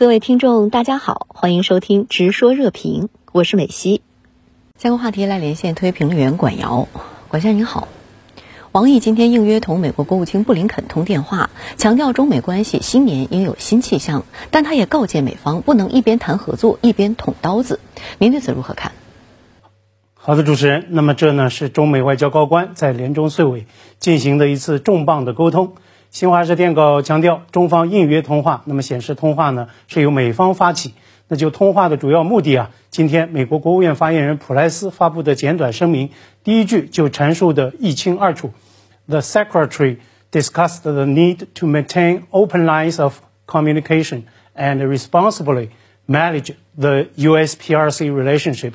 各位听众，大家好，欢迎收听《直说热评》，我是美西。相关话题来连线推评论员管瑶，管先生您好。王毅今天应约同美国国务卿布林肯通电话，强调中美关系新年应有新气象，但他也告诫美方不能一边谈合作一边捅刀子。您对此如何看？好的，主持人，那么这呢是中美外交高官在年终岁尾进行的一次重磅的沟通。新华社电稿强调，中方应约通话，那么显示通话呢是由美方发起。那就通话的主要目的啊，今天美国国务院发言人普莱斯发布的简短声明，第一句就阐述的一清二楚。The secretary discussed the need to maintain open lines of communication and responsibly manage the U.S.PRC relationship.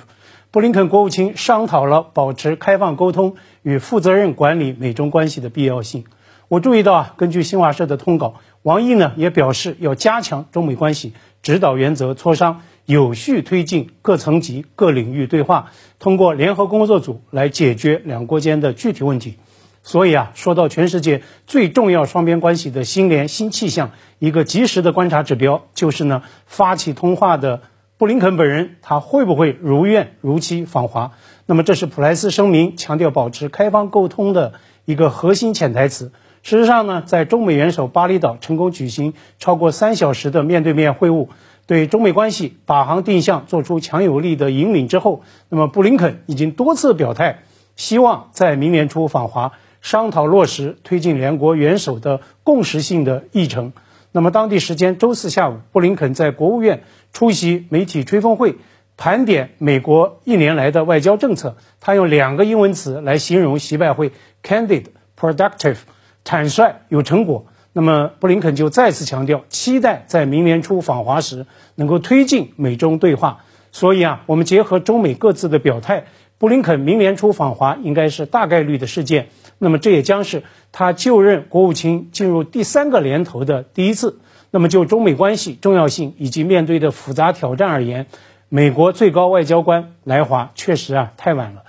布林肯国务卿商讨了保持开放沟通与负责任管理美中关系的必要性。我注意到啊，根据新华社的通稿，王毅呢也表示要加强中美关系指导原则磋商，有序推进各层级、各领域对话，通过联合工作组来解决两国间的具体问题。所以啊，说到全世界最重要双边关系的新联新气象，一个及时的观察指标就是呢，发起通话的布林肯本人他会不会如愿如期访华？那么这是普莱斯声明强调保持开放沟通的一个核心潜台词。事实上呢，在中美元首巴厘岛成功举行超过三小时的面对面会晤，对中美关系把航定向做出强有力的引领之后，那么布林肯已经多次表态，希望在明年初访华，商讨落实推进两国元首的共识性的议程。那么当地时间周四下午，布林肯在国务院出席媒体吹风会，盘点美国一年来的外交政策。他用两个英文词来形容习拜会：candid、productive。坦率有成果，那么布林肯就再次强调，期待在明年初访华时能够推进美中对话。所以啊，我们结合中美各自的表态，布林肯明年初访华应该是大概率的事件。那么这也将是他就任国务卿进入第三个年头的第一次。那么就中美关系重要性以及面对的复杂挑战而言，美国最高外交官来华确实啊太晚了。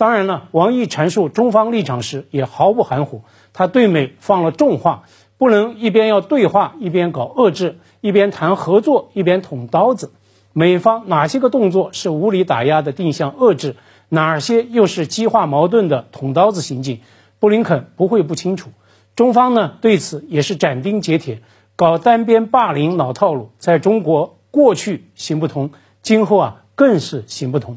当然了，王毅阐述中方立场时也毫不含糊。他对美放了重话，不能一边要对话，一边搞遏制，一边谈合作，一边捅刀子。美方哪些个动作是无理打压的定向遏制，哪些又是激化矛盾的捅刀子行径？布林肯不会不清楚。中方呢对此也是斩钉截铁，搞单边霸凌老套路，在中国过去行不通，今后啊更是行不通。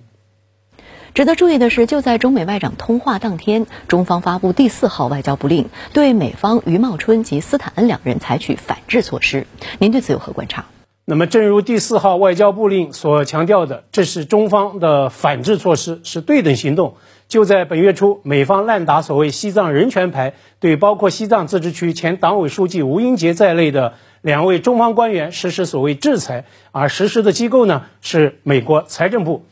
值得注意的是，就在中美外长通话当天，中方发布第四号外交部令，对美方余茂春及斯坦恩两人采取反制措施。您对此有何观察？那么，正如第四号外交部令所强调的，这是中方的反制措施，是对等行动。就在本月初，美方滥打所谓西藏人权牌，对包括西藏自治区前党委书记吴英杰在内的两位中方官员实施所谓制裁，而实施的机构呢是美国财政部。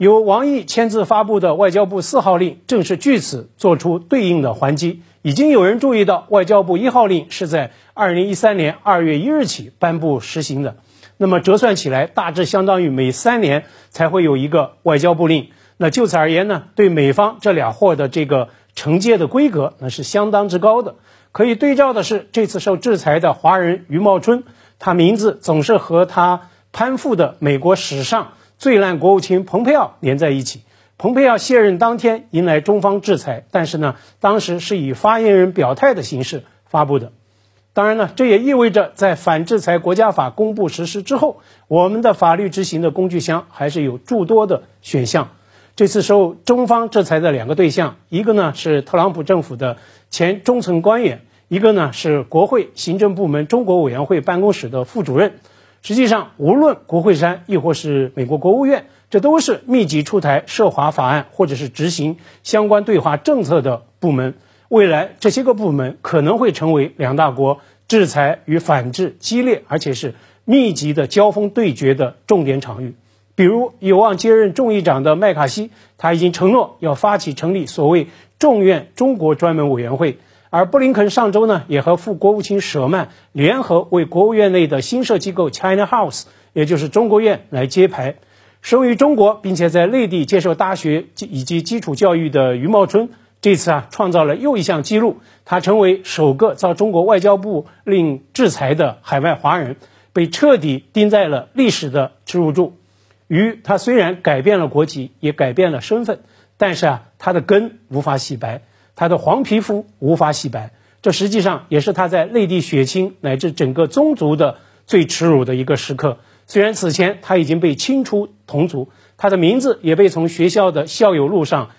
由王毅签字发布的外交部四号令，正是据此做出对应的还击。已经有人注意到，外交部一号令是在二零一三年二月一日起颁布实行的。那么折算起来，大致相当于每三年才会有一个外交部令。那就此而言呢，对美方这俩货的这个惩戒的规格，那是相当之高的。可以对照的是，这次受制裁的华人余茂春，他名字总是和他攀附的美国史上。最烂国务卿蓬佩奥连在一起。蓬佩奥卸任当天迎来中方制裁，但是呢，当时是以发言人表态的形式发布的。当然呢，这也意味着在反制裁国家法公布实施之后，我们的法律执行的工具箱还是有诸多的选项。这次受中方制裁的两个对象，一个呢是特朗普政府的前中层官员，一个呢是国会行政部门中国委员会办公室的副主任。实际上，无论国会山亦或是美国国务院，这都是密集出台涉华法案或者是执行相关对华政策的部门。未来，这些个部门可能会成为两大国制裁与反制激烈而且是密集的交锋对决的重点场域。比如，有望接任众议长的麦卡锡，他已经承诺要发起成立所谓众院中国专门委员会。而布林肯上周呢，也和副国务卿舍曼联合为国务院内的新设机构 China House，也就是中国院来揭牌。生于中国并且在内地接受大学以及基础教育的余茂春，这次啊创造了又一项纪录，他成为首个遭中国外交部令制裁的海外华人，被彻底钉在了历史的耻辱柱。于他虽然改变了国籍，也改变了身份，但是啊，他的根无法洗白，他的黄皮肤无法洗白。这实际上也是他在内地血亲乃至整个宗族的最耻辱的一个时刻。虽然此前他已经被清出同族，他的名字也被从学校的校友录上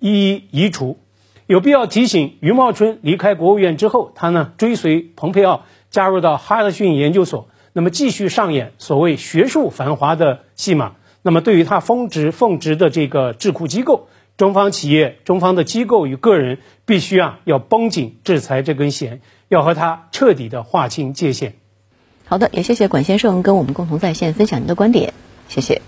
一一移除。有必要提醒，余茂春离开国务院之后，他呢追随蓬佩奥加入到哈德逊研究所，那么继续上演所谓学术繁华的戏码。那么对于他封职奉职的这个智库机构，中方企业、中方的机构与个人，必须啊要绷紧制裁这根弦，要和他彻底的划清界限。好的，也谢谢管先生跟我们共同在线分享您的观点，谢谢。